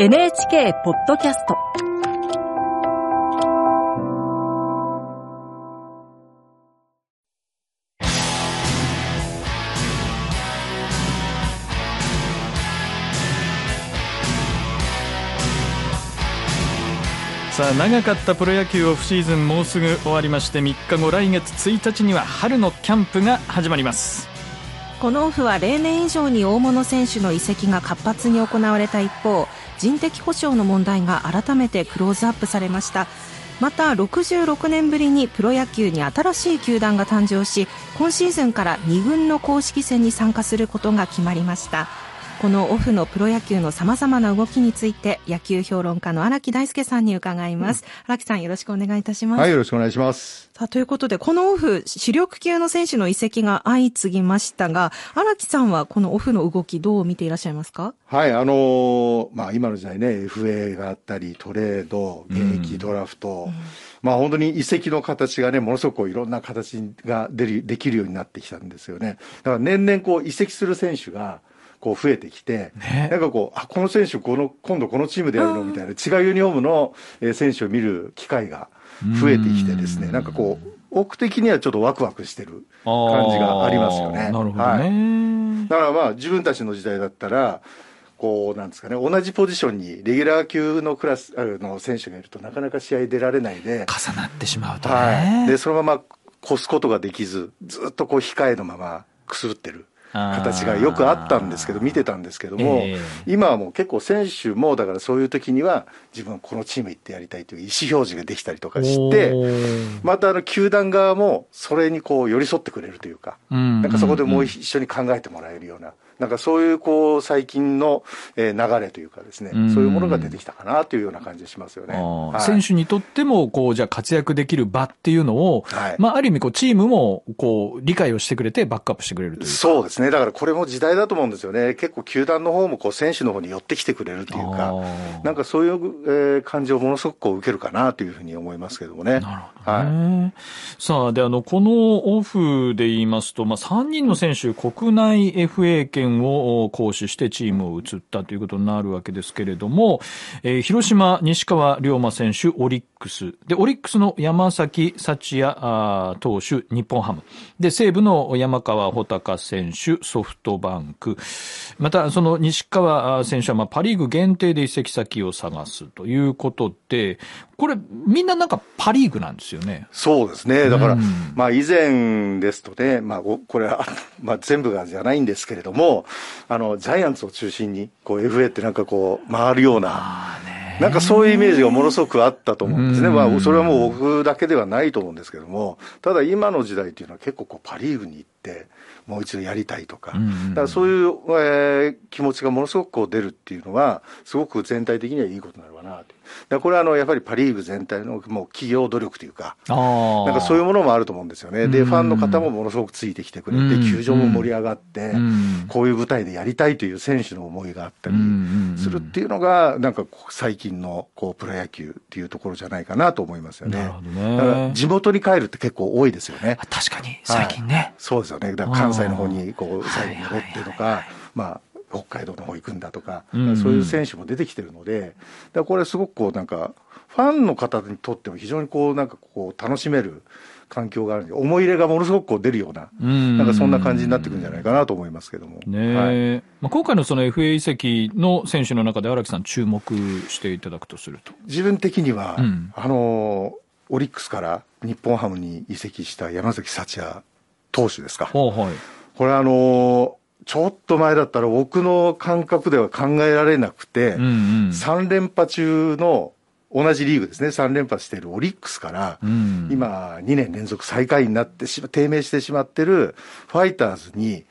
NHK ポッドキャスト。長かったプロ野球オフシーズンもうすぐ終わりまして3日後来月1日には春のキャンプが始まります。このオフは例年以上に大物選手の移籍が活発に行われた一方人的保障の問題が改めてクローズアップされました。また66年ぶりにプロ野球に新しい球団が誕生し今シーズンから2軍の公式戦に参加することが決まりました。このオフのプロ野球のさまざまな動きについて野球評論家の荒木大輔さんに伺います。荒、うん、木さんよろしくお願いいたします。はいよろしくお願いします。さあということでこのオフ主力級の選手の移籍が相次ぎましたが荒木さんはこのオフの動きどう見ていらっしゃいますか？はいあのー、まあ今の時代ね FA があったりトレード現役ドラフト、うん。うんまあ本当に移籍の形がね、ものすごくいろんな形が出る、できるようになってきたんですよね。だから年々こう移籍する選手が、こう増えてきて、ね、なんかこう、あ、この選手この、今度このチームでやるの？みたいな、違うユニフォームの選手を見る機会が増えてきてですね、んなんかこう、奥的にはちょっとワクワクしてる感じがありますよね。なるほどね、はい。だからまあ自分たちの時代だったら、こうなんですかね、同じポジションにレギュラー級のクラスの選手がいるとなかなか試合出られないで。重なってしまうとね。はい。で、そのまま越すことができず、ずっとこう控えのままくすぶってる。形がよくあったんですけど、見てたんですけども、えー、今はもう結構選手も、だからそういう時には、自分はこのチーム行ってやりたいという意思表示ができたりとかして、またあの球団側もそれにこう寄り添ってくれるというか、なんかそこでもう一緒に考えてもらえるような。なんかそういうこう最近の流れというかですね、そういうものが出てきたかなというような感じがしますよね。はい、選手にとっても、こう、じゃあ活躍できる場っていうのを、はい、まあある意味こうチームもこう理解をしてくれてバックアップしてくれるというそうですね。だからこれも時代だと思うんですよね。結構球団の方もこう選手の方に寄ってきてくれるというか、なんかそういう、えー、感じをものすごくこう受けるかなというふうに思いますけどもね。なるほど、ね、はい。さあ、で、あの、このオフで言いますと、まあ3人の選手、国内 FA 権を行使してチームを移ったということになるわけですけれども、えー、広島、西川龍馬選手、オリッククス。で、オリックスの山崎幸也投手、日本ハム。で、西武の山川穂高選手、ソフトバンク。また、その西川選手は、まあ、パリーグ限定で移籍先を探すということで、これ、みんななんかパリーグなんですよね。そうですね。だから、うん、まあ、以前ですとね、まあ、これは、まあ、全部がじゃないんですけれども、あの、ジャイアンツを中心に、こう、FA ってなんかこう、回るような、なんかそういうイメージがものすごくあったと思うんですね。まあ、それはもう僕だけではないと思うんですけども、ただ今の時代っていうのは結構こう、パリーグに行って、もう一度やりたいとか、だからそういう、えー、気持ちがものすごくこう出るっていうのは、すごく全体的にはいいことなのかなと。だこれはあのやっぱりパ・リーグ全体のもう企業努力というか、なんかそういうものもあると思うんですよね。で、ファンの方もものすごくついてきてくれて、球場も盛り上がって、こういう舞台でやりたいという選手の思いがあったりするっていうのが、なんか最近のこうプロ野球っていうところじゃないかなと思いますよね。地元に帰るって結構多いですよね。確かに、最近ね、はい、そうですよね。だから関西の方にこう最後戻ってとか、まあ北海道の方行くんだとか、うん。うん、そういう選手も出てきてるので、だこれすごくこうなんか、ファンの方にとっても非常にこうなんかこう楽しめる環境があるんで、思い入れがものすごくこう出るような、なんかそんな感じになってくるんじゃないかなと思いますけども。ねはい、まあ、今回のその FA 移籍の選手の中で荒木さん注目していただくとすると。自分的には、うん、あの、オリックスから日本ハムに移籍した山崎幸也投手ですか。はい、これあの、ちょっと前だったら僕の感覚では考えられなくて、うんうん、3連覇中の同じリーグですね、3連覇しているオリックスから、うん、今、2年連続最下位になってしま、低迷してしまってるファイターズに、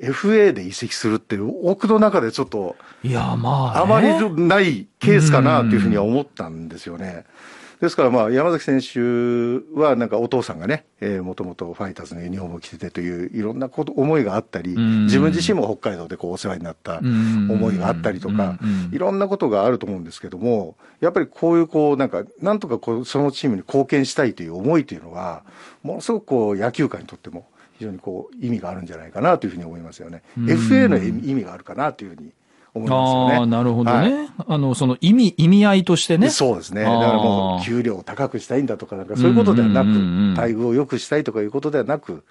FA で移籍するっていう、僕の中でちょっと、いや、まあ、あまりないケースかなというふうには思ったんですよね。ですから、まあ、山崎選手は、なんかお父さんがね、えー、もともとファイターズのユニフォームを着ててという、いろんなこと思いがあったり、自分自身も北海道でこうお世話になった思いがあったりとか、いろんなことがあると思うんですけども、やっぱりこういう、こう、なんか、なんとかこう、そのチームに貢献したいという思いというのは、ものすごくこう、野球界にとっても、非常にこう、意味があるんじゃないかなというふうに思いますよね。FA の意味があるかなというふうに思いますよね。ああ、なるほどね。はい、あの、その意味、意味合いとしてね。そうですね。だからもう、給料を高くしたいんだとか、なんかそういうことではなく、待遇を良くしたいとかいうことではなく、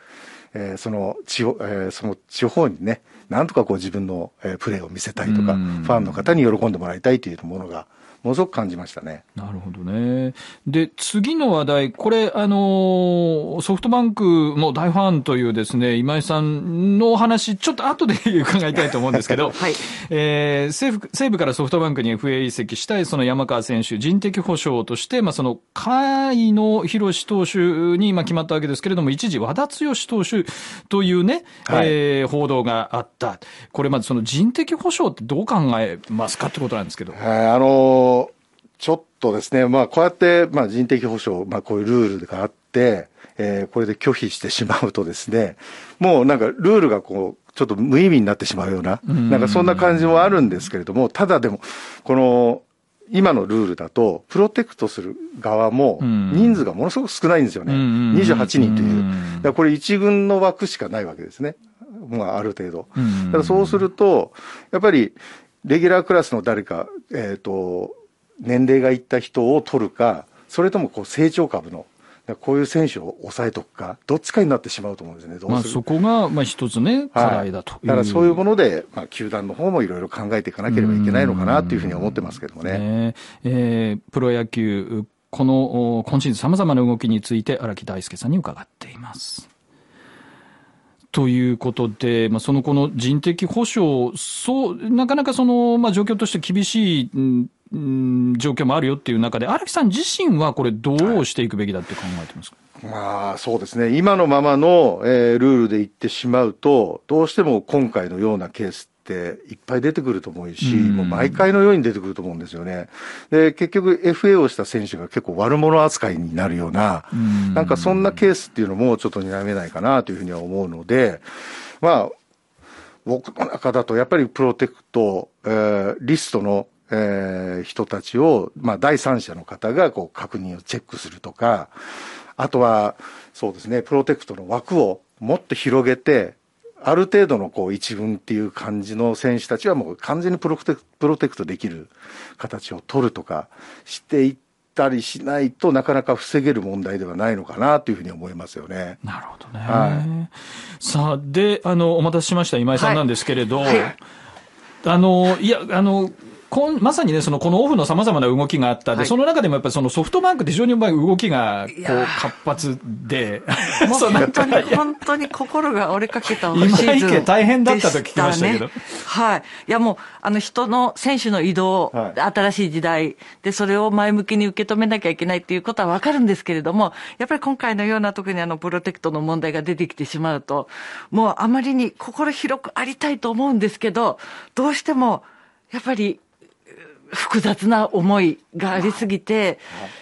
えー、その地方、えー、その地方にね、なんとかこう自分の、えー、プレーを見せたいとか、ファンの方に喜んでもらいたいというものが、ものすごく感じましたね。なるほどね。で、次の話題、これ、あの、ソフトバンクの大ファンというですね、今井さんのお話、ちょっと後で 伺いたいと思うんですけど、はい。えー、西武、西武からソフトバンクに FA 移籍したい、その山川選手、人的保障として、まあ、その、甲斐野博投手に、まあ、決まったわけですけれども、一時、和田剛投手というね、はい、えー、報道があった。これ、まずその人的保障ってどう考えますかってことなんですけど。あのちょっとですね、まあ、こうやって、まあ、人的保障、まあ、こういうルールがあって、えー、これで拒否してしまうとですね、もうなんかルールがこう、ちょっと無意味になってしまうような、なんかそんな感じもあるんですけれども、ただでも、この、今のルールだと、プロテクトする側も、人数がものすごく少ないんですよね。28人という。だこれ一軍の枠しかないわけですね。まあ、ある程度。だからそうすると、やっぱり、レギュラークラスの誰か、えっ、ー、と、年齢がいった人を取るか、それともこう成長株の、こういう選手を抑えとくか、どっちかになってしまうと思うんですね、まあ、そこがまあ一つね、課題だと、はい、だからそういうもので、まあ、球団の方もいろいろ考えていかなければいけないのかなというふうに思ってますけどもね。ね。えー、プロ野球、この今シーズンさまざまな動きについて荒木大輔さんに伺っています。ということで、まあ、そのこの人的保障、そう、なかなかその、まあ、状況として厳しい、うん、状況もあるよっていう中で、荒木さん自身はこれ、どうしていくべきだって考えてますか、はい、まあ、そうですね。今のままの、えー、ルールで言ってしまうと、どうしても今回のようなケースっていっぱい出てくると思うし、もう毎回のように出てくると思うんですよね。で、結局 FA をした選手が結構悪者扱いになるような、なんかそんなケースっていうのもちょっと睨めないかなというふうには思うので、まあ、僕の中だとやっぱりプロテクト、えー、リストのえー、人たちを、まあ、第三者の方がこう確認をチェックするとか、あとは、そうですね、プロテクトの枠をもっと広げて、ある程度のこう一文っていう感じの選手たちはもう完全にプロテクプロテクトできる形を取るとかしていったりしないとなかなか防げる問題ではないのかなというふうに思いますよね。なるほどね。はい、さあ、で、あの、お待たせしました今井さんなんですけれど、はいはい、あの、いや、あの、こんまさにね、そのこのオフのさまざまな動きがあった。で、はい、その中でもやっぱりそのソフトバンクって非常に動きがこう活発で、本当に、本当に心が折れかけた今池大変だったと聞きましたけど。はい。いやもう、あの人の、選手の移動、はい、新しい時代。で、それを前向きに受け止めなきゃいけないっていうことはわかるんですけれども、やっぱり今回のような特にあのプロテクトの問題が出てきてしまうと、もうあまりに心広くありたいと思うんですけど、どうしても、やっぱり複雑な思いがありすぎて、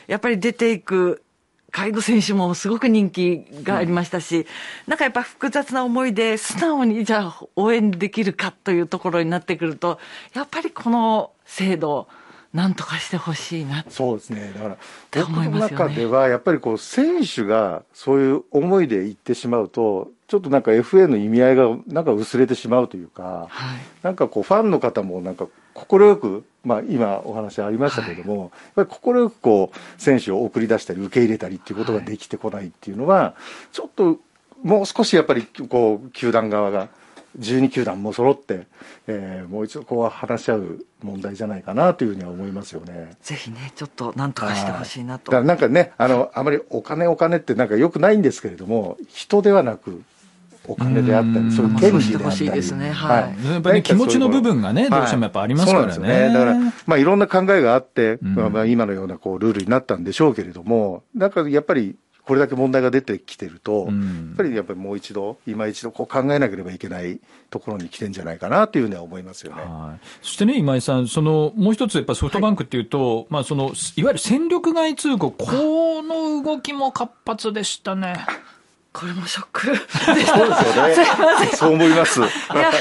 やっぱり出ていくカイド選手もすごく人気がありましたし、なんかやっぱ複雑な思いで素直にじゃあ応援できるかというところになってくると、やっぱりこの制度、なんとかしてほしいなそうですね。だから、僕の中では、やっぱりこう、選手がそういう思いで言ってしまうと、ちょっとなんか FA の意味合いがなんか薄れてしまうというか、はい、なんかこう、ファンの方もなんか快く、まあ、今お話ありましたけれども、はい、やっぱり快くこう選手を送り出したり受け入れたりっていうことができてこないっていうのは、はい、ちょっともう少しやっぱりこう球団側が12球団も揃って、えー、もう一度こう話し合う問題じゃないかなというふうには思いますよね。ぜひね、ちょっとなんとかしてほしいなと。だからなんかね、あの、あまりお金お金ってなんかよくないんですけれども、人ではなく、お金であったり、そういう権利であったり。ですね。はい。やっぱり気持ちの部分がね、どうしてもやっぱありますからね。そうですね。だから、まあいろんな考えがあって、まあ今のようなこうルールになったんでしょうけれども、なんかやっぱりこれだけ問題が出てきてると、やっぱりやっぱりもう一度、今一度こう考えなければいけないところに来てんじゃないかなというふうには思いますよね。はい。そしてね、今井さん、その、もう一つやっぱソフトバンクっていうと、はい、まあその、いわゆる戦力外通告、この動きも活発でしたね。これもショック。そうですよね。そう思います。いや、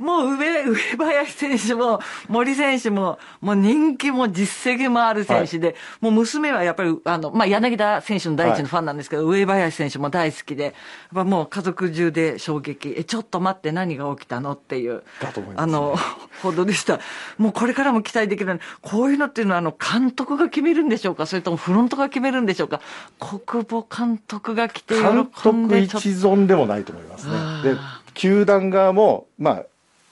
もう上、上林選手も森選手も、もう人気も実績もある選手で、はい、もう娘はやっぱり、あの、まあ、柳田選手の第一のファンなんですけど、はい、上林選手も大好きで、やっぱもう家族中で衝撃。え、ちょっと待って何が起きたのっていう。だと思います、ね、あの、報道でした。もうこれからも期待できるこういうのっていうのは、あの、監督が決めるんでしょうか？それともフロントが決めるんでしょうか？国母監督が来て喜んで監督一存でもないと思いますね。で、球団側も、まあ、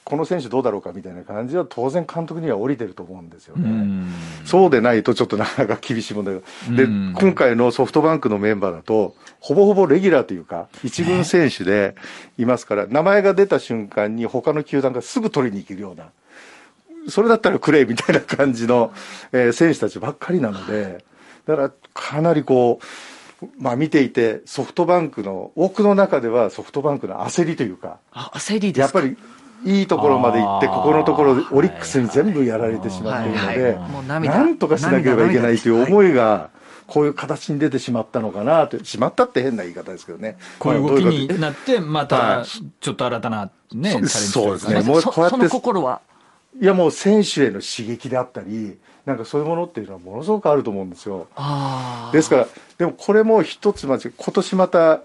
この選手どうだろうかみたいな感じは当然監督には降りてると思うんですよね。そうでないとちょっとなかなか厳しい問題が。で、今回のソフトバンクのメンバーだと、ほぼほぼレギュラーというか、一軍選手でいますから、名前が出た瞬間に他の球団がすぐ取りに行けるような、それだったらくれみたいな感じの、えー、選手たちばっかりなので、だからかなりこう、まあ見ていて、ソフトバンクの、多くの中ではソフトバンクの焦りというか、焦りですやっぱりいいところまで行って、ここのところ、オリックスに全部やられてしまっているので、なんとかしなければいけないという思いが、こういう形に出てしまったのかなと、しまったって変な言い方ですけどね。こういう動きになって、また、ちょっと新たなね、そうですね。もうこうやって。いやもう選手への刺激であったり、なんかそういうものっていうのはものすごくあると思うんですよ。ですから、でもこれも一つ、まじ、今年また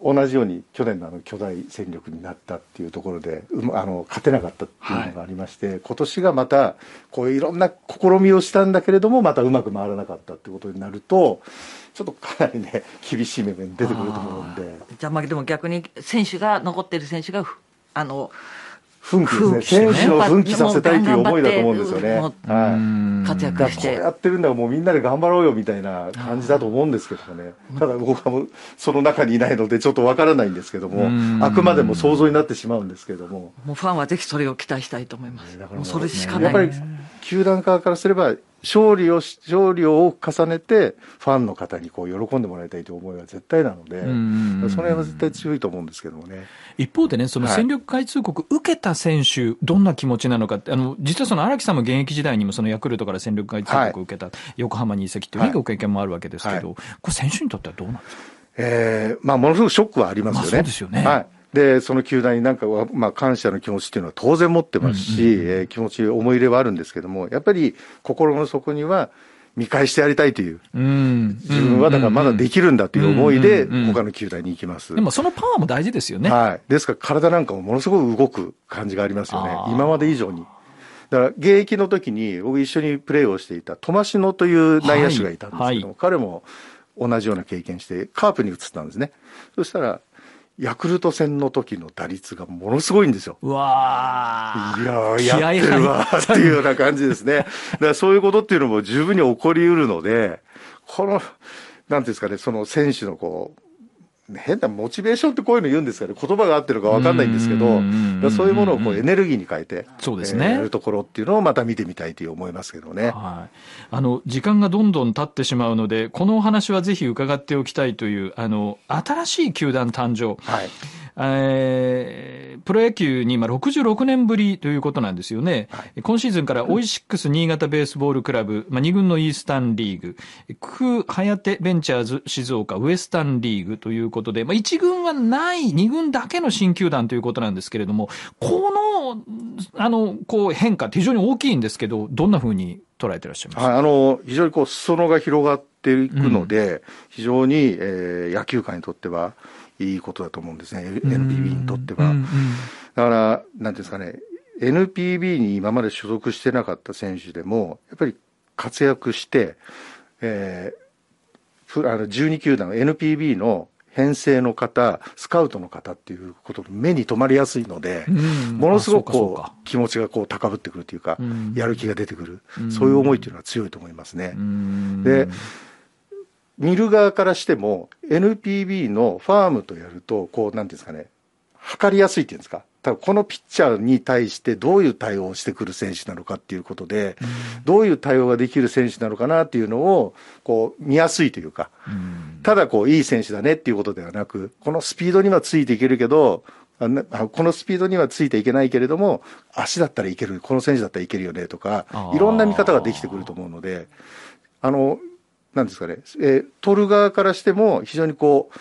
同じように去年のあの巨大戦力になったっていうところで、うあの勝てなかったっていうのがありまして、はい、今年がまたこういういろんな試みをしたんだけれどもまたうまく回らなかったってことになるとちょっとかなりね厳しい面出てくると思うんで。じゃあまあでも逆に選手が残ってる選手があの奮起ですね。選手を奮起させたいという思いだと思うんですよね。はい。活躍して。やってるんだからもうみんなで頑張ろうよみたいな感じだと思うんですけどね。ただ僕はその中にいないのでちょっとわからないんですけども、あくまでも想像になってしまうんですけども。もうファンはぜひそれを期待したいと思います。だからもうそれしかない。やっぱり球団側からすれば勝利を、勝利を重ねて、ファンの方にこう喜んでもらいたいという思いは絶対なので、その辺は絶対強いと思うんですけどもね。一方でね、その戦力外通告受けた選手、どんな気持ちなのかって、あの、実はその荒木さんも現役時代にもそのヤクルトから戦力外通告を受けた、横浜に移籍というご経験もあるわけですけど、これ選手にとってはどうなんですか？ええー、まあ、ものすごくショックはありますよね。そうですよね。はい。で、その球団になんかは、まあ、感謝の気持ちっていうのは当然持ってますし、うんうん、えー、気持ち、思い入れはあるんですけども、やっぱり心の底には、見返してやりたいという、うん、自分はだからまだできるんだという思いで、他の球団に行きます。でもそのパワーも大事ですよね。はい。ですから体なんかもものすごく動く感じがありますよね。今まで以上に。だから現役の時に僕一緒にプレーをしていたトマシノという内野手がいたんですけども、はいはい、彼も同じような経験してカープに移ったんですね。そしたらヤクルト戦の時の打率がものすごいんですよ。うわいややってるわっていうような感じですね。だからそういうことっていうのも十分に起こりうるので、この、なんていうんですかね、その選手のこう、変なモチベーションってこういうの言うんですかね、言葉が合ってるか分かんないんですけど、そういうものをこうエネルギーに変えて、そうですね、やるところっていうのをまた見てみたいという思いますけどね。はい。あの、時間がどんどん経ってしまうので、このお話はぜひ伺っておきたいという、あの、新しい球団誕生。はい。えー、プロ野球に今66年ぶりということなんですよね。はい、今シーズンからオイシックス新潟ベースボールクラブ、まあ、2軍のイースタンリーグ、クーハヤテベンチャーズ静岡ウエスタンリーグということで、まあ、1軍はない、2軍だけの新球団ということなんですけれども、この、あの、こう変化って非常に大きいんですけど、どんなふうに捉えてらっしゃいます？か、はい、あの、非常にこう、裾野が広がっていくので、うん、非常に、えー、野球界にとっては、いいことだと思うんですね、NPB にとっては。だから、なんていうんですかね、NPB に今まで所属してなかった選手でも、やっぱり活躍して、えー、あの12球団、NPB の編成の方、スカウトの方っていうこと目に留まりやすいので、ものすごくこう気持ちがこう高ぶってくるというか、やる気が出てくる、そういう思いっていうのは強いと思いますね。で見る側からしても NPB のファームとやるとこうなんていうんですかね測りやすいっていうんですか。多分このピッチャーに対してどういう対応をしてくる選手なのかっていうことで、うん、どういう対応ができる選手なのかなっていうのをこう見やすいというか、うん、ただこういい選手だねっていうことではなくこのスピードにはついていけるけどこのスピードにはついていけないけれども足だったらいけるこの選手だったらいけるよねとかいろんな見方ができてくると思うのであのなんですかね、えー、取る側からしても非常にこう、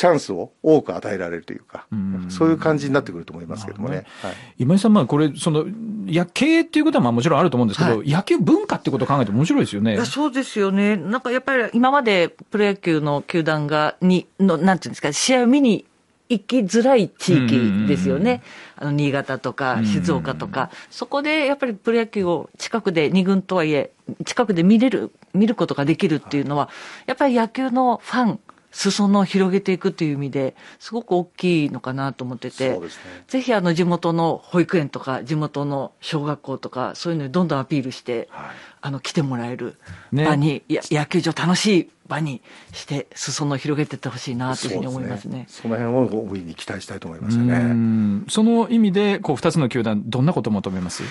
チャンスを多く与えられるというか、うそういう感じになってくると思いますけどもね。ねはい、今井さん、まあこれ、その、や、経営っていうことはまあもちろんあると思うんですけど、はい、野球文化ってことを考えても面白いですよね。いや、そうですよね。なんかやっぱり今までプロ野球の球団が、に、の、なんていうんですか、試合を見に行きづらい地域ですよね。あの、新潟とか静岡とか、そこでやっぱりプロ野球を近くで、2軍とはいえ、近くで見れる、見ることができるっていうのは、やっぱり野球のファン、裾野を広げていくという意味ですごく大きいのかなと思ってて、ね、ぜひあの地元の保育園とか地元の小学校とかそういうのにどんどんアピールして、はい、あの来てもらえる場に、ね、野球場楽しい場にして裾野を広げていってほしいなというふうに思いますね。そ、ね、の辺を大いに期待したいと思いますよね。その意味でこう2つの球団どんなことを求めます？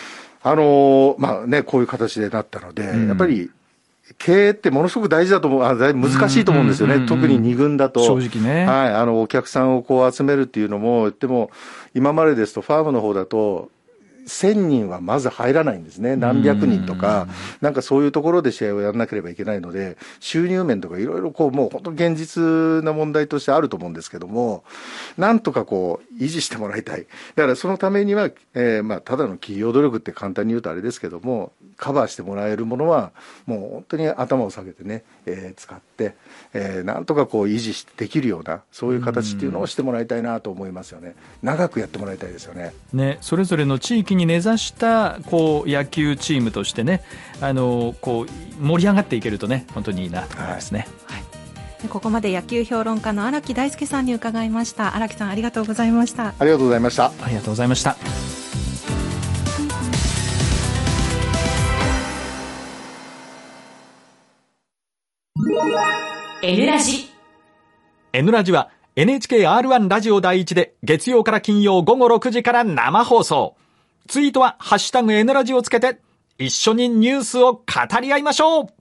あのまあねこういう形でなったので、やっぱり経営ってものすごく大事だと思う、あ難しいと思うんですよね、特に2軍だと。正直ね。はい、あの、お客さんをこう集めるっていうのも、でも、今までですと、ファームの方だと、1000人はまず入らないんですね、何百人とか、なんかそういうところで試合をやらなければいけないので、収入面とかいろいろこう、もう本当現実な問題としてあると思うんですけども、なんとかこう、維持してもらいたい。だからそのためには、えー、まあ、ただの企業努力って簡単に言うとあれですけども、カバーしてもらえるものは、もう本当に頭を下げてね、えー、使って、えー、なんとかこう維持できるような、そういう形っていうのをしてもらいたいなと思いますよね。長くやってもらいたいですよね。ね、それぞれの地域に根ざしたこう野球チームとしてね、あのこう盛り上がっていけるとね、本当にいいなと思いますね。はい、はい。ここまで野球評論家の荒木大輔さんに伺いました。荒木さんありがとうございました。ありがとうございました。ありがとうございました「N ラジ」N ラジは NHKR1 ラジオ第一で月曜から金曜午後6時から生放送。ツイートはハッシュタグ N ラジをつけて一緒にニュースを語り合いましょう。